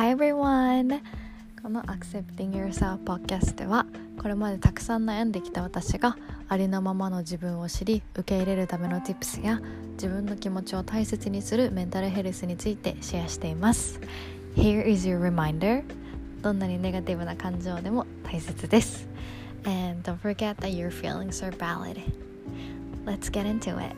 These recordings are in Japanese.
Hi everyone! この Accepting Yourself Podcast ではこれまでたくさん悩んできた私がありのままの自分を知り受け入れるための Tips や自分の気持ちを大切にするメンタルヘルスについてシェアしています Here is your reminder どんなにネガティブな感情でも大切です And don't forget that your feelings are valid Let's get into it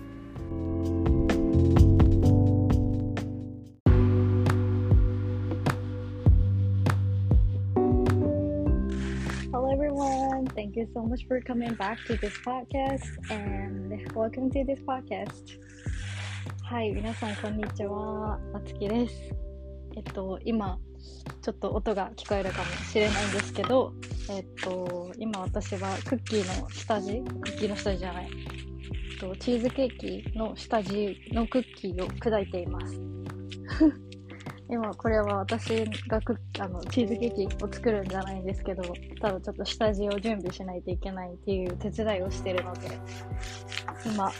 Thank you so much for coming back to this podcast and welcome to this podcast. はい、皆さん、こんにちは。あつきです。えっと、今、ちょっと音が聞こえるかもしれないんですけど、えっと、今私はクッキーの下地、クッキーの下地じゃない、えっと、チーズケーキの下地のクッキーを砕いています。今これは私がクあのチーズケーキを作るんじゃないんですけどただちょっと下地を準備しないといけないっていう手伝いをしてるので今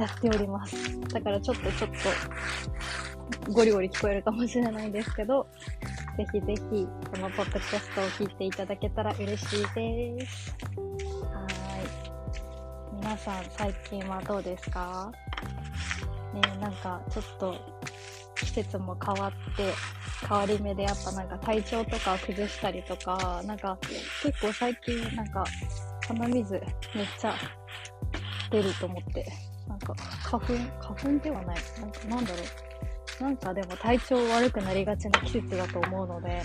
やっております。だからちょっとちょっとゴリゴリ聞こえるかもしれないんですけどぜひぜひこのポッドキャストを聞いていただけたら嬉しいです。はい。皆さん最近はどうですか？ねなんかちょっと季節も変わって変わり目でやっぱなんか体調とか崩したりとかなんか結構最近なんか鼻水めっちゃ出ると思ってなんか花粉花粉ではない。なんかなんだろう。なんかでも体調悪くなりがちな季節だと思うので、ね、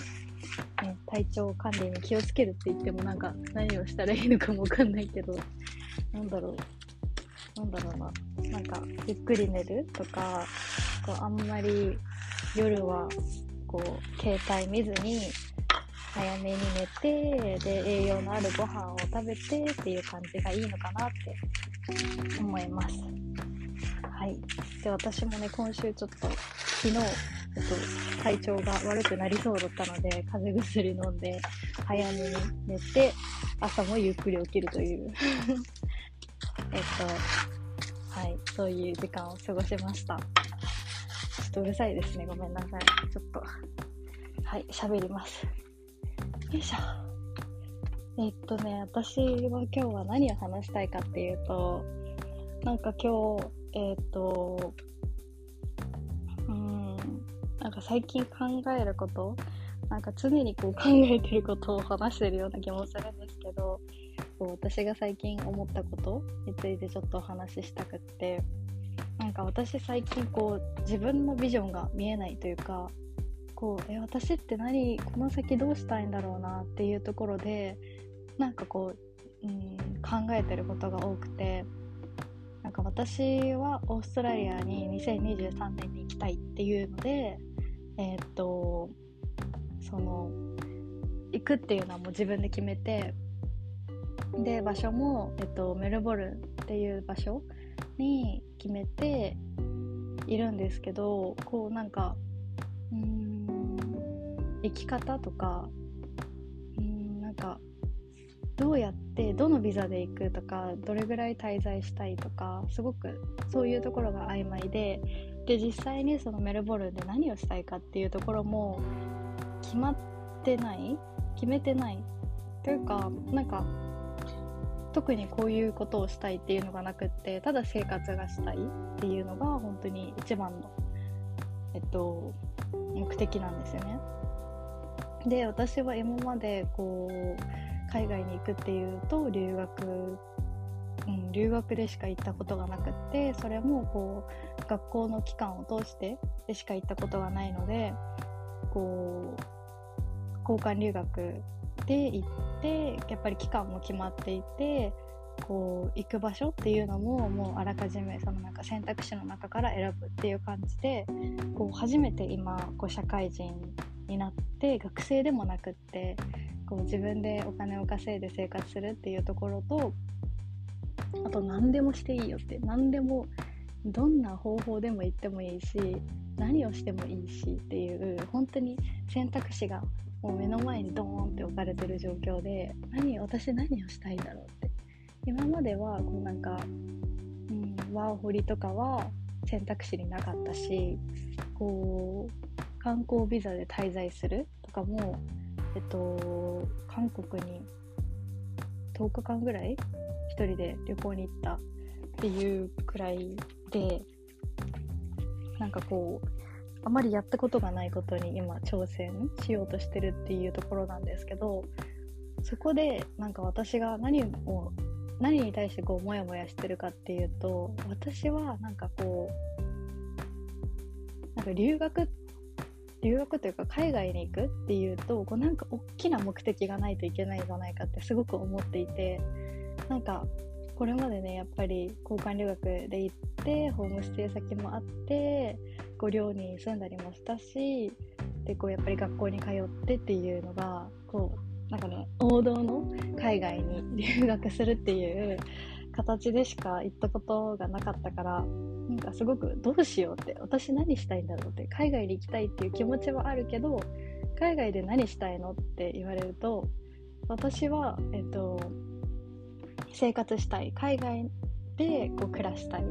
体調管理に気をつけるって言ってもなんか何をしたらいいのかもわかんないけどなんだろう。なんだろうな。なんかゆっくり寝るとかこうあんまり夜はこう携帯見ずに早めに寝てで栄養のあるご飯を食べてっていう感じがいいのかなって思います。はい、で私もね今週ちょっと昨日、えっと、体調が悪くなりそうだったので風邪薬飲んで早めに寝て朝もゆっくり起きるという えっとはいそういう時間を過ごしました。ょっとうるさいですね。ごめんなさい。ちょっと、はい、喋ります。よいしょ。えっとね、私は今日は何を話したいかっていうと、なんか今日、えっと、うーん、なんか最近考えること、なんか常にこう考えてることを話してるような気もするんですけど、こう私が最近思ったことについてちょっとお話ししたくって、か私最近こう自分のビジョンが見えないというかこうえ私って何この先どうしたいんだろうなっていうところでなんかこう、うん、考えてることが多くてなんか私はオーストラリアに2023年に行きたいっていうのでえーっとその行くっていうのはもう自分で決めてで場所も、えっと、メルボルンっていう場所に決めているんですけどこうなんかうん生き方とかうんなんかどうやってどのビザで行くとかどれぐらい滞在したいとかすごくそういうところが曖昧でで実際にそのメルボルンで何をしたいかっていうところも決まってない決めてない。というかなんか特にこういうことをしたいっていうのがなくってただ生活がしたいっていうのが本当に一番の、えっと、目的なんですよね。で私は今までこう海外に行くっていうと留学、うん、留学でしか行ったことがなくってそれもこう学校の期間を通してでしか行ったことがないのでこう交換留学で行ってやっぱり期間も決まっていてこう行く場所っていうのももうあらかじめそのなんか選択肢の中から選ぶっていう感じでこう初めて今こう社会人になって学生でもなくってこう自分でお金を稼いで生活するっていうところとあと何でもしていいよって何でもどんな方法でも行ってもいいし何をしてもいいしっていう本当に選択肢がもう目の前にドーンって置かれてる状況で何私何をしたいんだろうって。今まではこうなんか、うん、ワーホリとかは選択肢になかったしこう観光ビザで滞在するとかも、えっと、韓国に10日間ぐらい1人で旅行に行ったっていうくらいでなんかこうあまりやったことがないことに今挑戦しようとしてるっていうところなんですけどそこでなんか私が何を何に対してこうモヤモヤしてるかっていうと私はなんかこうなんか留学留学というか海外に行くっていうとこうなんか大きな目的がないといけないんじゃないかってすごく思っていてなんかこれまでねやっぱり交換留学で行ってホームステイ先もあってこう寮に住んだりもしたしでこうやっぱり学校に通ってっていうのがこうなんかね王道の海外に留学するっていう形でしか行ったことがなかったからなんかすごくどうしようって私何したいんだろうって海外に行きたいっていう気持ちはあるけど海外で何したいのって言われると私はえっと生活したい。海外でこう暮らしたいっ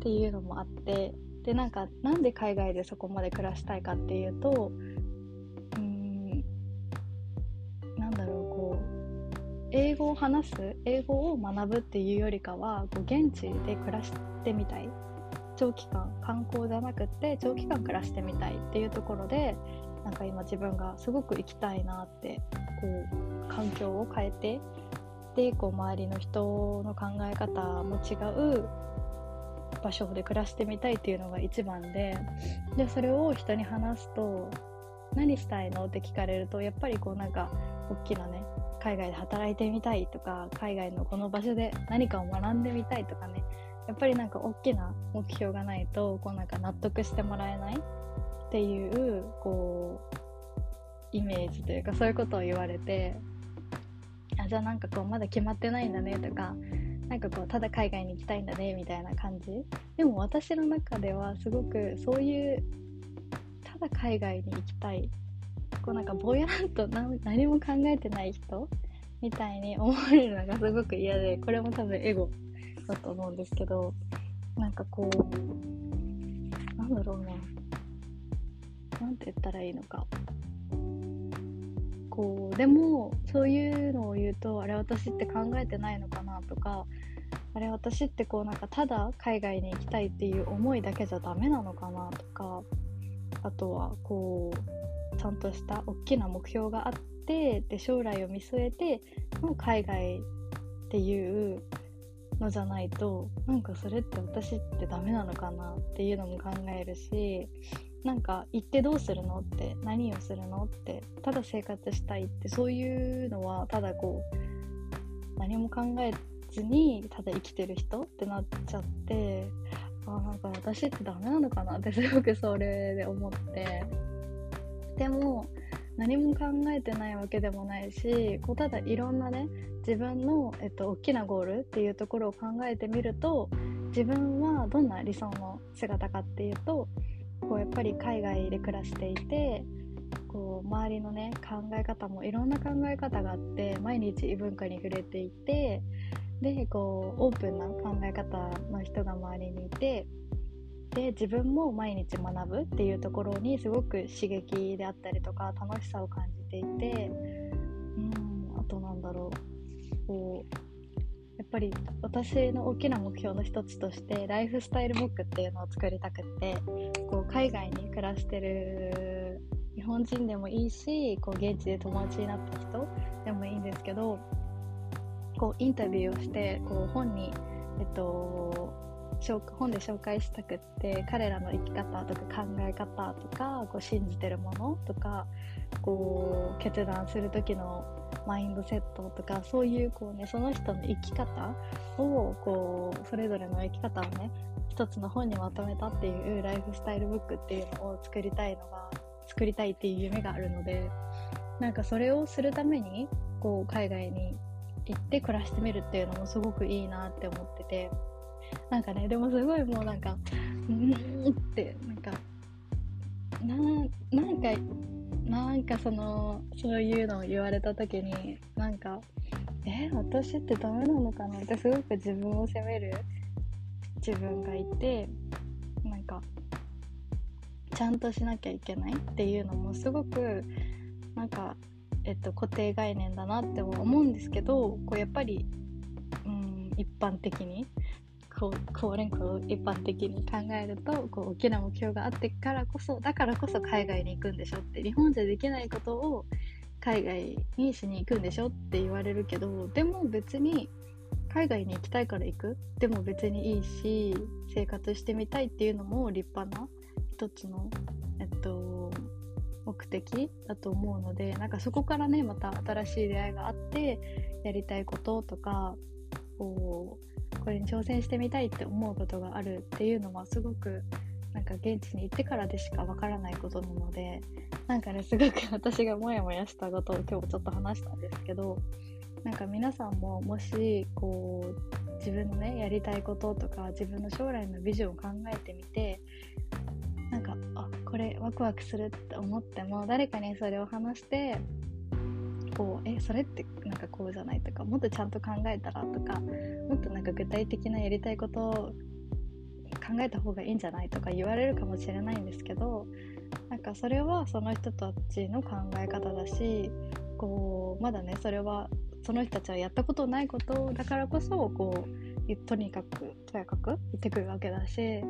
ていうのもあってでなんかなんで海外でそこまで暮らしたいかっていうとうんなんだろうこう英語を話す英語を学ぶっていうよりかはこう現地で暮らしてみたい。長期間観光じゃなくって長期間暮らしてみたいっていうところでなんか今自分がすごく行きたいなってこう環境を変えてでこう周りの人の考え方も違う場所で暮らしてみたいっていうのが一番ででそれを人に話すと何したいの？って聞かれるとやっぱりこうなんか大きなね海外で働いてみたいとか海外のこの場所で何かを学んでみたいとかねやっぱりなんか大きな目標がないとこうなんか納得してもらえないっていうこうイメージというかそういうことを言われてあじゃあなんかこうまだ決まってないんだねとかなんかこうただ海外に行きたいんだねみたいな感じ。でも私の中ではすごくそういうただ海外に行きたい。こうなんかぼやんと何も考えてない人みたいに思われるのがすごく嫌でこれも多分エゴ。だと思うんですけどなんかこうなんだろうななんて言ったらいいのか。こうでもそういうのを言うとあれ私って考えてないのかなとかあれ私ってこうなんかただ海外に行きたいっていう思いだけじゃダメなのかなとかあとはこうちゃんとした大きな目標があってで将来を見据えての海外っていうのじゃないとなんかそれって私ってダメなのかなっていうのも考えるしなんか行ってどうするのって何をするのってただ生活したいってそういうのはただこう何も考えてずにただ生きてる人ってなっちゃってあなんか私ってダメなのかな？ってすごくそれで思って。でも何も考えてないわけでもないしこうただいろんなね自分の、えっと、大きなゴールっていうところを考えてみると自分はどんな理想の姿かっていうとこうやっぱり海外で暮らしていてこう周りのね考え方もいろんな考え方があって毎日異文化に触れていてでこうオープンな考え方の人が周りにいてで自分も毎日学ぶっていうところにすごく刺激であったりとか楽しさを感じていてうんあとなんだろう。こうやっぱり私の大きな目標の一つとしてライフスタイルブックっていうのを作りたくってこう海外に暮らしてる日本人でもいいしこう現地で友達になった人でもいいんですけどこうインタビューをしてこう本に、えっと、本で紹介したくって彼らの生き方とか考え方とかこう信じてるものとかこう決断する時のマインドセットとかそういうこう、ね、その人の生き方をこうそれぞれの生き方をね一つの本にまとめたっていうライフスタイルブックっていうのを作りたいのが作りたいっていう夢があるのでなんかそれをするためにこう海外に行って暮らしてみるっていうのもすごくいいなって思ってて。なんかねでもすごいもうなんかうんってなんかななんかなんかそのそういうのを言われた時になんかえ私ってダメなのかなってすごく自分を責める自分がいてなんかちゃんとしなきゃいけないっていうのもすごくなんか、えっと、固定概念だなって思うんですけどこうやっぱり、うん、一般的にこうこう連こ一般的に考えるとこう大きな目標があってからこそだからこそ海外に行くんでしょって日本じゃできないことを海外にしに行くんでしょって言われるけどでも別に海外に行きたいから行く。でも別にいいし生活してみたいっていうのも立派な一つの、えっと、目的だと思うのでなんかそこからねまた新しい出会いがあってやりたいこととかこうこれに挑戦してみたいって思うことがあるっていうのはすごくなんか現地に行ってからでしかわからないことなのでなんかねすごく 私がモヤモヤしたことを今日ちょっと話したんですけどなんか皆さんももしこう自分のねやりたいこととか自分の将来のビジョンを考えてみてれワクワクするって思っても誰かにそれを話してこうえそれってなんかこうじゃないとかもっとちゃんと考えたらとかもっとなんか具体的なやりたいことを考えた方がいいんじゃないとか言われるかもしれないんですけどなんかそれはその人たちの考え方だしこうまだねそれはその人たちはやったことないことだからこそこうとにかくとやかく言ってくるわけだし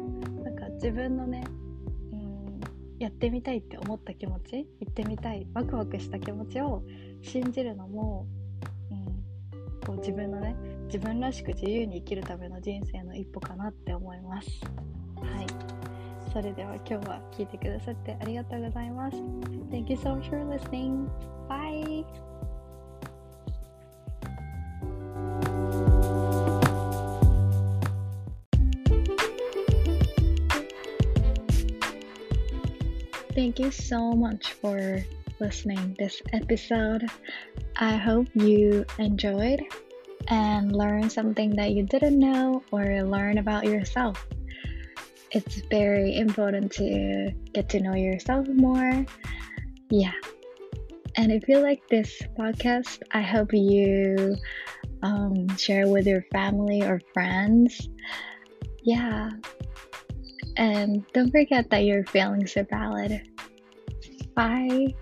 なんか自分のねやってみたいって思った気持ち行ってみたいワクワクした気持ちを信じるのも、うん、こう自分のね自分らしく自由に生きるための人生の一歩かなって思います。はい。それでは今日は聞いてくださってありがとうございます。Thank you so much for listening. Bye. Thank you so much for listening this episode. I hope you enjoyed and learned something that you didn't know or learn about yourself. It's very important to get to know yourself more. Yeah. And if you like this podcast, I hope you um, share with your family or friends. Yeah, and don't forget that your feelings are valid. Bye.